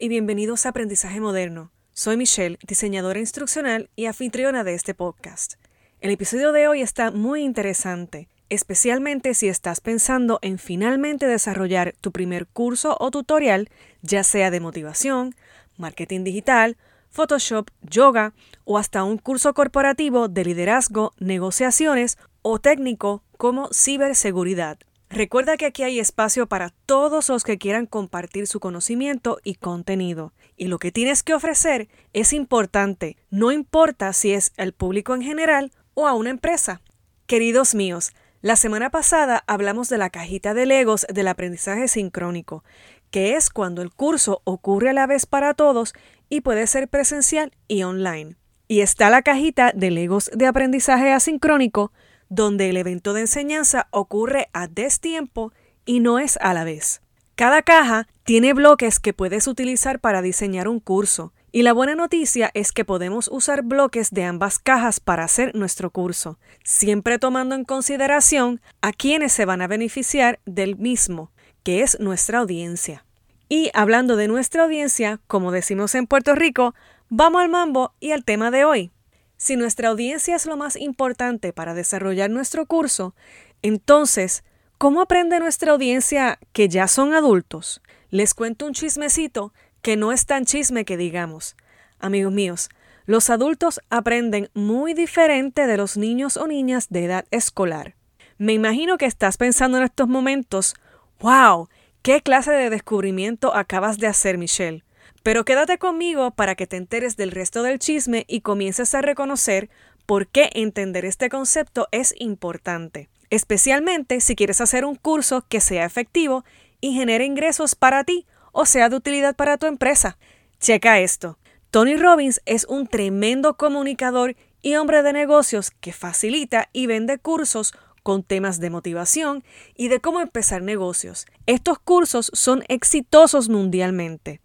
y bienvenidos a Aprendizaje Moderno. Soy Michelle, diseñadora instruccional y anfitriona de este podcast. El episodio de hoy está muy interesante, especialmente si estás pensando en finalmente desarrollar tu primer curso o tutorial, ya sea de motivación, marketing digital, Photoshop, yoga o hasta un curso corporativo de liderazgo, negociaciones o técnico como ciberseguridad. Recuerda que aquí hay espacio para todos los que quieran compartir su conocimiento y contenido. Y lo que tienes que ofrecer es importante, no importa si es al público en general o a una empresa. Queridos míos, la semana pasada hablamos de la cajita de legos del aprendizaje sincrónico, que es cuando el curso ocurre a la vez para todos y puede ser presencial y online. Y está la cajita de legos de aprendizaje asincrónico, donde el evento de enseñanza ocurre a destiempo y no es a la vez. Cada caja tiene bloques que puedes utilizar para diseñar un curso, y la buena noticia es que podemos usar bloques de ambas cajas para hacer nuestro curso, siempre tomando en consideración a quienes se van a beneficiar del mismo, que es nuestra audiencia. Y hablando de nuestra audiencia, como decimos en Puerto Rico, vamos al mambo y al tema de hoy. Si nuestra audiencia es lo más importante para desarrollar nuestro curso, entonces, ¿cómo aprende nuestra audiencia que ya son adultos? Les cuento un chismecito que no es tan chisme que digamos. Amigos míos, los adultos aprenden muy diferente de los niños o niñas de edad escolar. Me imagino que estás pensando en estos momentos, wow, ¿qué clase de descubrimiento acabas de hacer, Michelle? Pero quédate conmigo para que te enteres del resto del chisme y comiences a reconocer por qué entender este concepto es importante, especialmente si quieres hacer un curso que sea efectivo y genere ingresos para ti o sea de utilidad para tu empresa. Checa esto. Tony Robbins es un tremendo comunicador y hombre de negocios que facilita y vende cursos con temas de motivación y de cómo empezar negocios. Estos cursos son exitosos mundialmente.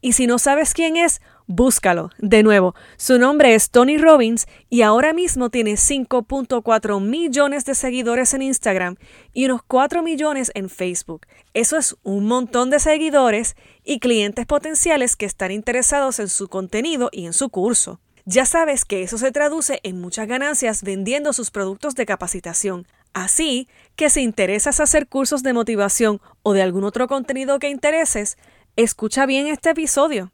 Y si no sabes quién es, búscalo. De nuevo, su nombre es Tony Robbins y ahora mismo tiene 5.4 millones de seguidores en Instagram y unos 4 millones en Facebook. Eso es un montón de seguidores y clientes potenciales que están interesados en su contenido y en su curso. Ya sabes que eso se traduce en muchas ganancias vendiendo sus productos de capacitación. Así que si interesas hacer cursos de motivación o de algún otro contenido que intereses, Escucha bien este episodio.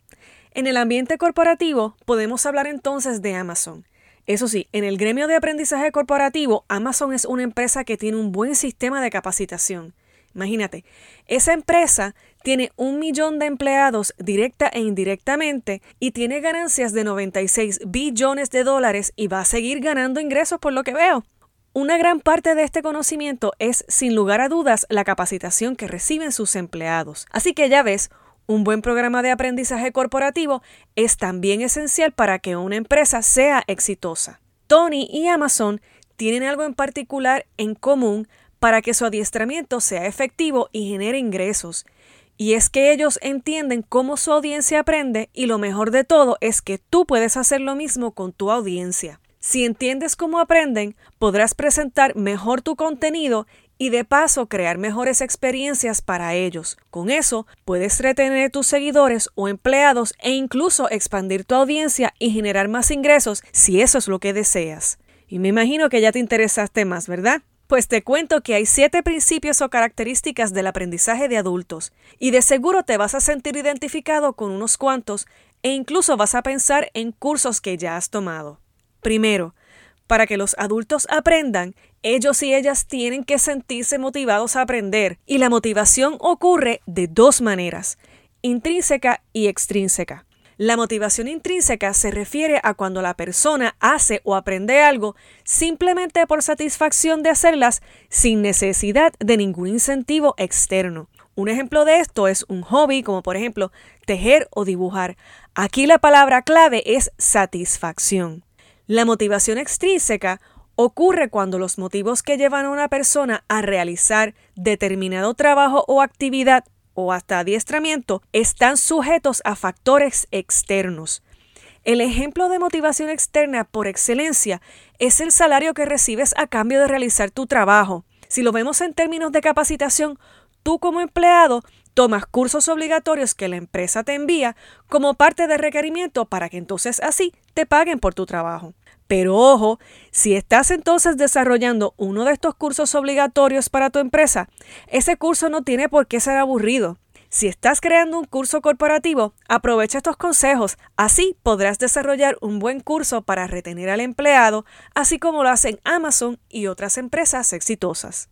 En el ambiente corporativo podemos hablar entonces de Amazon. Eso sí, en el gremio de aprendizaje corporativo, Amazon es una empresa que tiene un buen sistema de capacitación. Imagínate, esa empresa tiene un millón de empleados directa e indirectamente y tiene ganancias de 96 billones de dólares y va a seguir ganando ingresos por lo que veo. Una gran parte de este conocimiento es, sin lugar a dudas, la capacitación que reciben sus empleados. Así que ya ves, un buen programa de aprendizaje corporativo es también esencial para que una empresa sea exitosa. Tony y Amazon tienen algo en particular en común para que su adiestramiento sea efectivo y genere ingresos. Y es que ellos entienden cómo su audiencia aprende y lo mejor de todo es que tú puedes hacer lo mismo con tu audiencia. Si entiendes cómo aprenden, podrás presentar mejor tu contenido y de paso crear mejores experiencias para ellos. Con eso puedes retener tus seguidores o empleados e incluso expandir tu audiencia y generar más ingresos si eso es lo que deseas. Y me imagino que ya te interesaste más, ¿verdad? Pues te cuento que hay siete principios o características del aprendizaje de adultos y de seguro te vas a sentir identificado con unos cuantos e incluso vas a pensar en cursos que ya has tomado. Primero, para que los adultos aprendan, ellos y ellas tienen que sentirse motivados a aprender y la motivación ocurre de dos maneras, intrínseca y extrínseca. La motivación intrínseca se refiere a cuando la persona hace o aprende algo simplemente por satisfacción de hacerlas sin necesidad de ningún incentivo externo. Un ejemplo de esto es un hobby como por ejemplo tejer o dibujar. Aquí la palabra clave es satisfacción. La motivación extrínseca ocurre cuando los motivos que llevan a una persona a realizar determinado trabajo o actividad o hasta adiestramiento están sujetos a factores externos. El ejemplo de motivación externa por excelencia es el salario que recibes a cambio de realizar tu trabajo. Si lo vemos en términos de capacitación, tú como empleado tomas cursos obligatorios que la empresa te envía como parte de requerimiento para que entonces así te paguen por tu trabajo. Pero ojo, si estás entonces desarrollando uno de estos cursos obligatorios para tu empresa, ese curso no tiene por qué ser aburrido. Si estás creando un curso corporativo, aprovecha estos consejos. Así podrás desarrollar un buen curso para retener al empleado, así como lo hacen Amazon y otras empresas exitosas.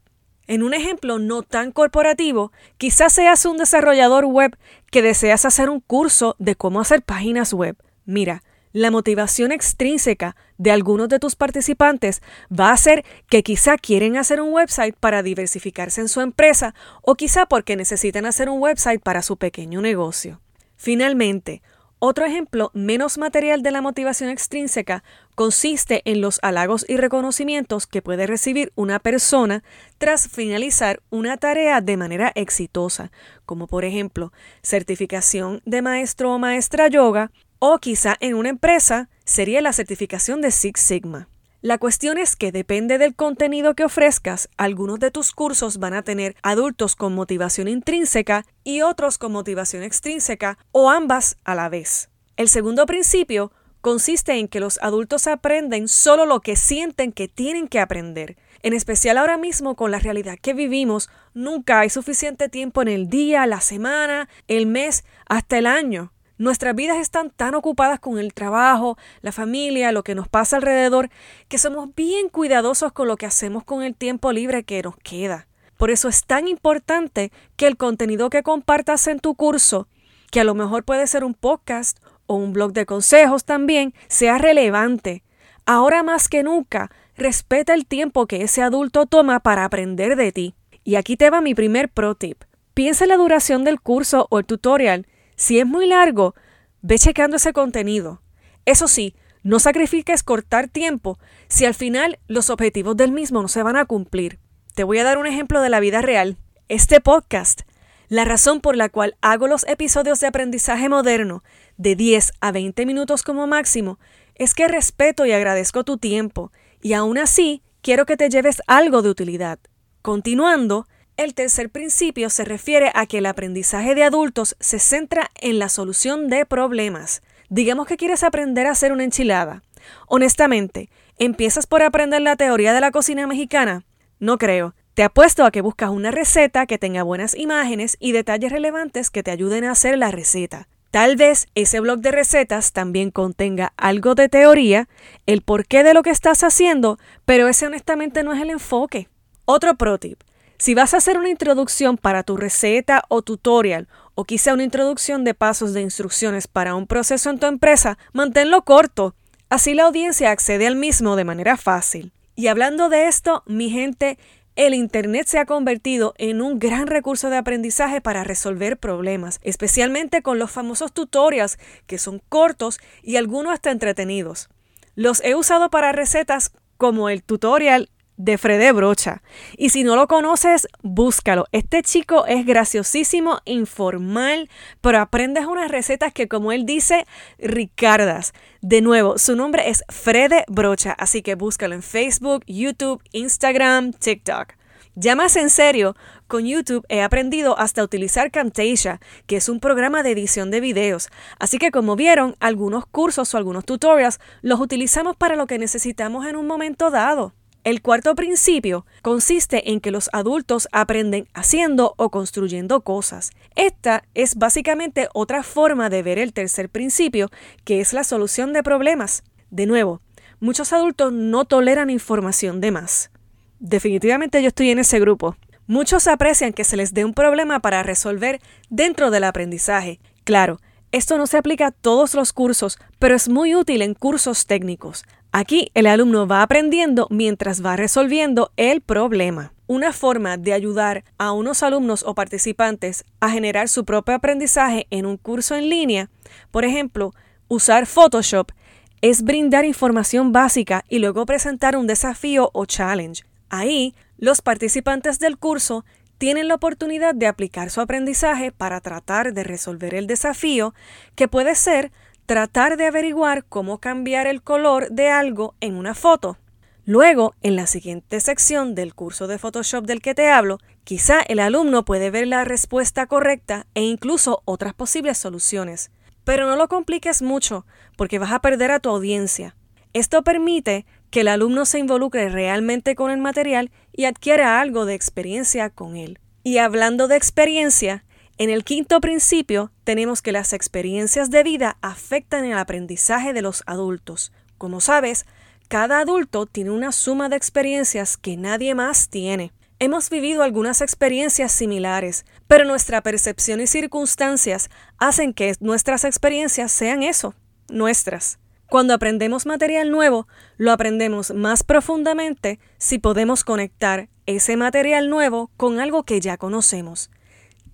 En un ejemplo no tan corporativo, quizás seas un desarrollador web que deseas hacer un curso de cómo hacer páginas web. Mira, la motivación extrínseca de algunos de tus participantes va a ser que quizá quieren hacer un website para diversificarse en su empresa o quizá porque necesitan hacer un website para su pequeño negocio. Finalmente, otro ejemplo menos material de la motivación extrínseca consiste en los halagos y reconocimientos que puede recibir una persona tras finalizar una tarea de manera exitosa, como por ejemplo certificación de maestro o maestra yoga, o quizá en una empresa sería la certificación de Six Sigma. La cuestión es que depende del contenido que ofrezcas, algunos de tus cursos van a tener adultos con motivación intrínseca y otros con motivación extrínseca o ambas a la vez. El segundo principio consiste en que los adultos aprenden solo lo que sienten que tienen que aprender. En especial ahora mismo con la realidad que vivimos, nunca hay suficiente tiempo en el día, la semana, el mes, hasta el año Nuestras vidas están tan ocupadas con el trabajo, la familia, lo que nos pasa alrededor, que somos bien cuidadosos con lo que hacemos con el tiempo libre que nos queda. Por eso es tan importante que el contenido que compartas en tu curso, que a lo mejor puede ser un podcast o un blog de consejos también, sea relevante. Ahora más que nunca, respeta el tiempo que ese adulto toma para aprender de ti. Y aquí te va mi primer pro tip. Piensa en la duración del curso o el tutorial si es muy largo, ve checando ese contenido. Eso sí, no sacrifiques cortar tiempo si al final los objetivos del mismo no se van a cumplir. Te voy a dar un ejemplo de la vida real. Este podcast, la razón por la cual hago los episodios de aprendizaje moderno de 10 a 20 minutos como máximo, es que respeto y agradezco tu tiempo y aún así quiero que te lleves algo de utilidad. Continuando, el tercer principio se refiere a que el aprendizaje de adultos se centra en la solución de problemas. Digamos que quieres aprender a hacer una enchilada. Honestamente, ¿empiezas por aprender la teoría de la cocina mexicana? No creo. Te apuesto a que buscas una receta que tenga buenas imágenes y detalles relevantes que te ayuden a hacer la receta. Tal vez ese blog de recetas también contenga algo de teoría, el porqué de lo que estás haciendo, pero ese honestamente no es el enfoque. Otro pro tip. Si vas a hacer una introducción para tu receta o tutorial o quizá una introducción de pasos de instrucciones para un proceso en tu empresa, manténlo corto. Así la audiencia accede al mismo de manera fácil. Y hablando de esto, mi gente, el Internet se ha convertido en un gran recurso de aprendizaje para resolver problemas, especialmente con los famosos tutorials que son cortos y algunos hasta entretenidos. Los he usado para recetas como el tutorial de Fredé Brocha. Y si no lo conoces, búscalo. Este chico es graciosísimo, informal, pero aprendes unas recetas que, como él dice, ricardas. De nuevo, su nombre es Frede Brocha, así que búscalo en Facebook, YouTube, Instagram, TikTok. Ya más en serio, con YouTube he aprendido hasta utilizar Camtasia, que es un programa de edición de videos. Así que como vieron, algunos cursos o algunos tutorials los utilizamos para lo que necesitamos en un momento dado. El cuarto principio consiste en que los adultos aprenden haciendo o construyendo cosas. Esta es básicamente otra forma de ver el tercer principio, que es la solución de problemas. De nuevo, muchos adultos no toleran información de más. Definitivamente yo estoy en ese grupo. Muchos aprecian que se les dé un problema para resolver dentro del aprendizaje. Claro, esto no se aplica a todos los cursos, pero es muy útil en cursos técnicos. Aquí el alumno va aprendiendo mientras va resolviendo el problema. Una forma de ayudar a unos alumnos o participantes a generar su propio aprendizaje en un curso en línea, por ejemplo, usar Photoshop, es brindar información básica y luego presentar un desafío o challenge. Ahí, los participantes del curso tienen la oportunidad de aplicar su aprendizaje para tratar de resolver el desafío, que puede ser tratar de averiguar cómo cambiar el color de algo en una foto. Luego, en la siguiente sección del curso de Photoshop del que te hablo, quizá el alumno puede ver la respuesta correcta e incluso otras posibles soluciones. Pero no lo compliques mucho, porque vas a perder a tu audiencia. Esto permite que el alumno se involucre realmente con el material y adquiera algo de experiencia con él. Y hablando de experiencia, en el quinto principio tenemos que las experiencias de vida afectan el aprendizaje de los adultos. Como sabes, cada adulto tiene una suma de experiencias que nadie más tiene. Hemos vivido algunas experiencias similares, pero nuestra percepción y circunstancias hacen que nuestras experiencias sean eso, nuestras. Cuando aprendemos material nuevo, lo aprendemos más profundamente si podemos conectar ese material nuevo con algo que ya conocemos.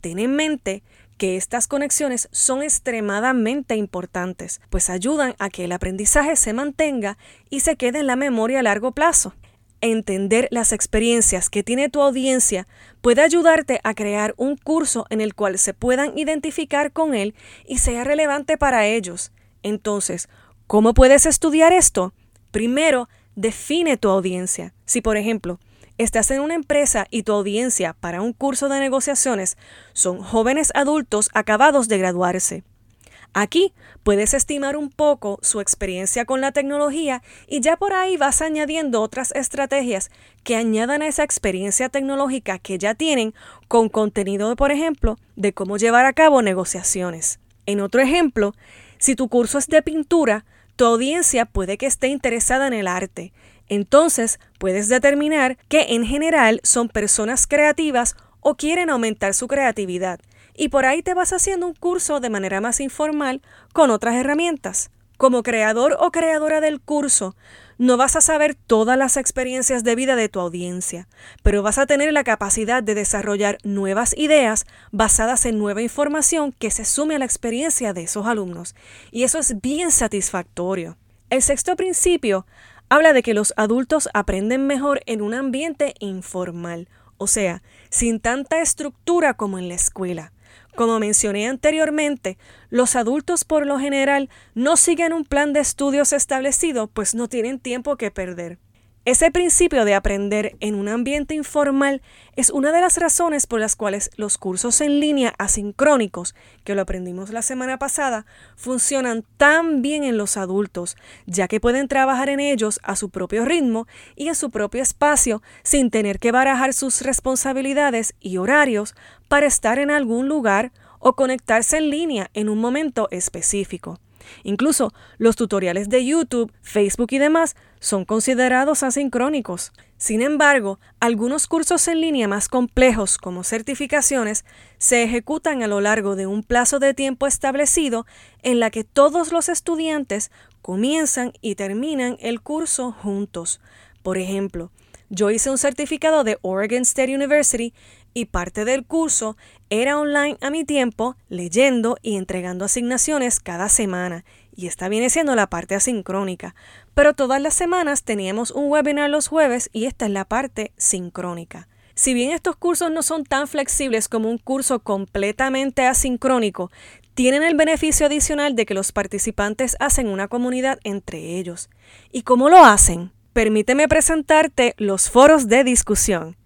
Ten en mente que estas conexiones son extremadamente importantes, pues ayudan a que el aprendizaje se mantenga y se quede en la memoria a largo plazo. Entender las experiencias que tiene tu audiencia puede ayudarte a crear un curso en el cual se puedan identificar con él y sea relevante para ellos. Entonces, ¿cómo puedes estudiar esto? Primero, define tu audiencia. Si, por ejemplo, estás en una empresa y tu audiencia para un curso de negociaciones son jóvenes adultos acabados de graduarse. Aquí puedes estimar un poco su experiencia con la tecnología y ya por ahí vas añadiendo otras estrategias que añadan a esa experiencia tecnológica que ya tienen con contenido, por ejemplo, de cómo llevar a cabo negociaciones. En otro ejemplo, si tu curso es de pintura, tu audiencia puede que esté interesada en el arte entonces puedes determinar que en general son personas creativas o quieren aumentar su creatividad. Y por ahí te vas haciendo un curso de manera más informal con otras herramientas. Como creador o creadora del curso, no vas a saber todas las experiencias de vida de tu audiencia, pero vas a tener la capacidad de desarrollar nuevas ideas basadas en nueva información que se sume a la experiencia de esos alumnos. Y eso es bien satisfactorio. El sexto principio habla de que los adultos aprenden mejor en un ambiente informal, o sea, sin tanta estructura como en la escuela. Como mencioné anteriormente, los adultos por lo general no siguen un plan de estudios establecido, pues no tienen tiempo que perder. Ese principio de aprender en un ambiente informal es una de las razones por las cuales los cursos en línea asincrónicos, que lo aprendimos la semana pasada, funcionan tan bien en los adultos, ya que pueden trabajar en ellos a su propio ritmo y en su propio espacio sin tener que barajar sus responsabilidades y horarios para estar en algún lugar o conectarse en línea en un momento específico. Incluso los tutoriales de YouTube, Facebook y demás son considerados asincrónicos. Sin embargo, algunos cursos en línea más complejos como certificaciones se ejecutan a lo largo de un plazo de tiempo establecido en la que todos los estudiantes comienzan y terminan el curso juntos. Por ejemplo, yo hice un certificado de Oregon State University y parte del curso era online a mi tiempo, leyendo y entregando asignaciones cada semana, y esta viene siendo la parte asincrónica. Pero todas las semanas teníamos un webinar los jueves y esta es la parte sincrónica. Si bien estos cursos no son tan flexibles como un curso completamente asincrónico, tienen el beneficio adicional de que los participantes hacen una comunidad entre ellos. ¿Y cómo lo hacen? Permíteme presentarte los foros de discusión.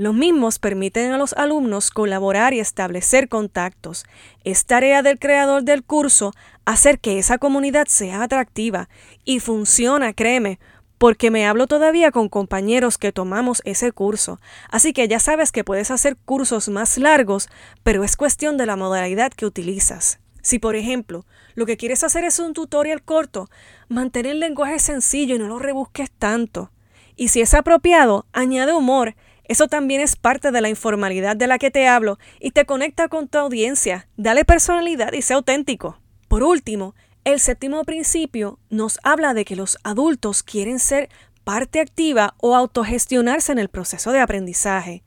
Los mismos permiten a los alumnos colaborar y establecer contactos. Es tarea del creador del curso hacer que esa comunidad sea atractiva y funciona, créeme, porque me hablo todavía con compañeros que tomamos ese curso. Así que ya sabes que puedes hacer cursos más largos, pero es cuestión de la modalidad que utilizas. Si, por ejemplo, lo que quieres hacer es un tutorial corto, mantén el lenguaje sencillo y no lo rebusques tanto. Y si es apropiado, añade humor eso también es parte de la informalidad de la que te hablo y te conecta con tu audiencia. Dale personalidad y sea auténtico. Por último, el séptimo principio nos habla de que los adultos quieren ser parte activa o autogestionarse en el proceso de aprendizaje.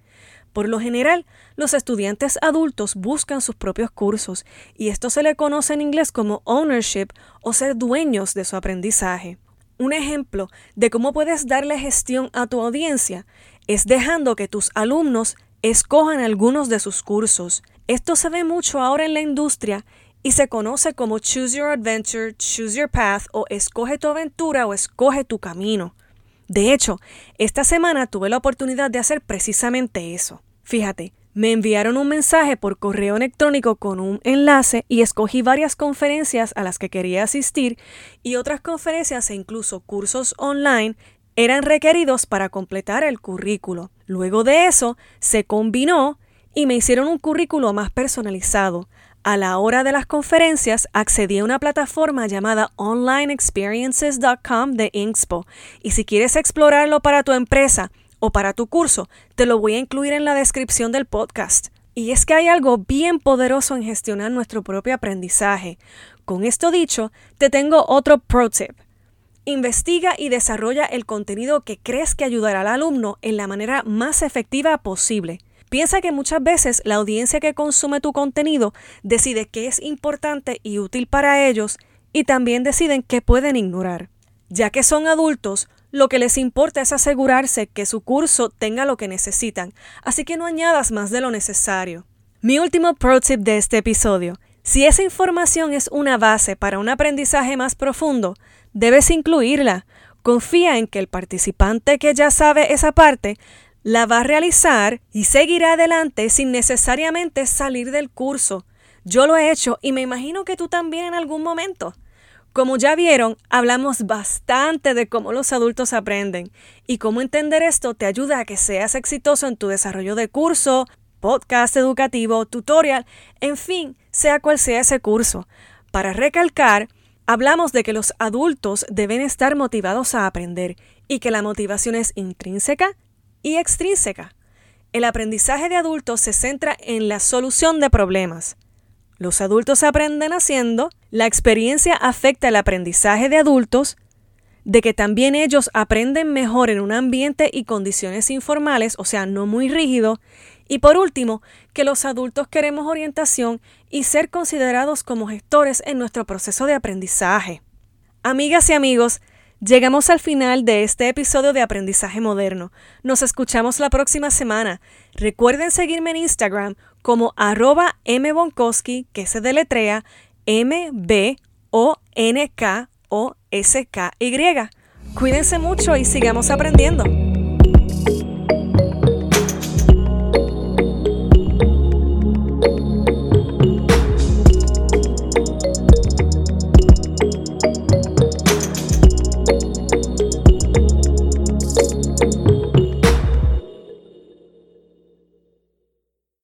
Por lo general, los estudiantes adultos buscan sus propios cursos y esto se le conoce en inglés como ownership o ser dueños de su aprendizaje. Un ejemplo de cómo puedes darle gestión a tu audiencia es dejando que tus alumnos escojan algunos de sus cursos. Esto se ve mucho ahora en la industria y se conoce como Choose Your Adventure, Choose Your Path o Escoge tu aventura o Escoge tu camino. De hecho, esta semana tuve la oportunidad de hacer precisamente eso. Fíjate, me enviaron un mensaje por correo electrónico con un enlace y escogí varias conferencias a las que quería asistir y otras conferencias e incluso cursos online eran requeridos para completar el currículo. Luego de eso, se combinó y me hicieron un currículo más personalizado. A la hora de las conferencias accedí a una plataforma llamada onlineexperiences.com de Inspo y si quieres explorarlo para tu empresa, o para tu curso, te lo voy a incluir en la descripción del podcast. Y es que hay algo bien poderoso en gestionar nuestro propio aprendizaje. Con esto dicho, te tengo otro pro tip. Investiga y desarrolla el contenido que crees que ayudará al alumno en la manera más efectiva posible. Piensa que muchas veces la audiencia que consume tu contenido decide qué es importante y útil para ellos y también deciden qué pueden ignorar. Ya que son adultos, lo que les importa es asegurarse que su curso tenga lo que necesitan, así que no añadas más de lo necesario. Mi último pro tip de este episodio. Si esa información es una base para un aprendizaje más profundo, debes incluirla. Confía en que el participante que ya sabe esa parte la va a realizar y seguirá adelante sin necesariamente salir del curso. Yo lo he hecho y me imagino que tú también en algún momento. Como ya vieron, hablamos bastante de cómo los adultos aprenden y cómo entender esto te ayuda a que seas exitoso en tu desarrollo de curso, podcast educativo, tutorial, en fin, sea cual sea ese curso. Para recalcar, hablamos de que los adultos deben estar motivados a aprender y que la motivación es intrínseca y extrínseca. El aprendizaje de adultos se centra en la solución de problemas. Los adultos aprenden haciendo, la experiencia afecta el aprendizaje de adultos, de que también ellos aprenden mejor en un ambiente y condiciones informales, o sea, no muy rígido, y por último, que los adultos queremos orientación y ser considerados como gestores en nuestro proceso de aprendizaje. Amigas y amigos, llegamos al final de este episodio de Aprendizaje Moderno. Nos escuchamos la próxima semana. Recuerden seguirme en Instagram como arroba mbonkowski, que se deletrea M-B-O-N-K-O-S-K-Y. Cuídense mucho y sigamos aprendiendo.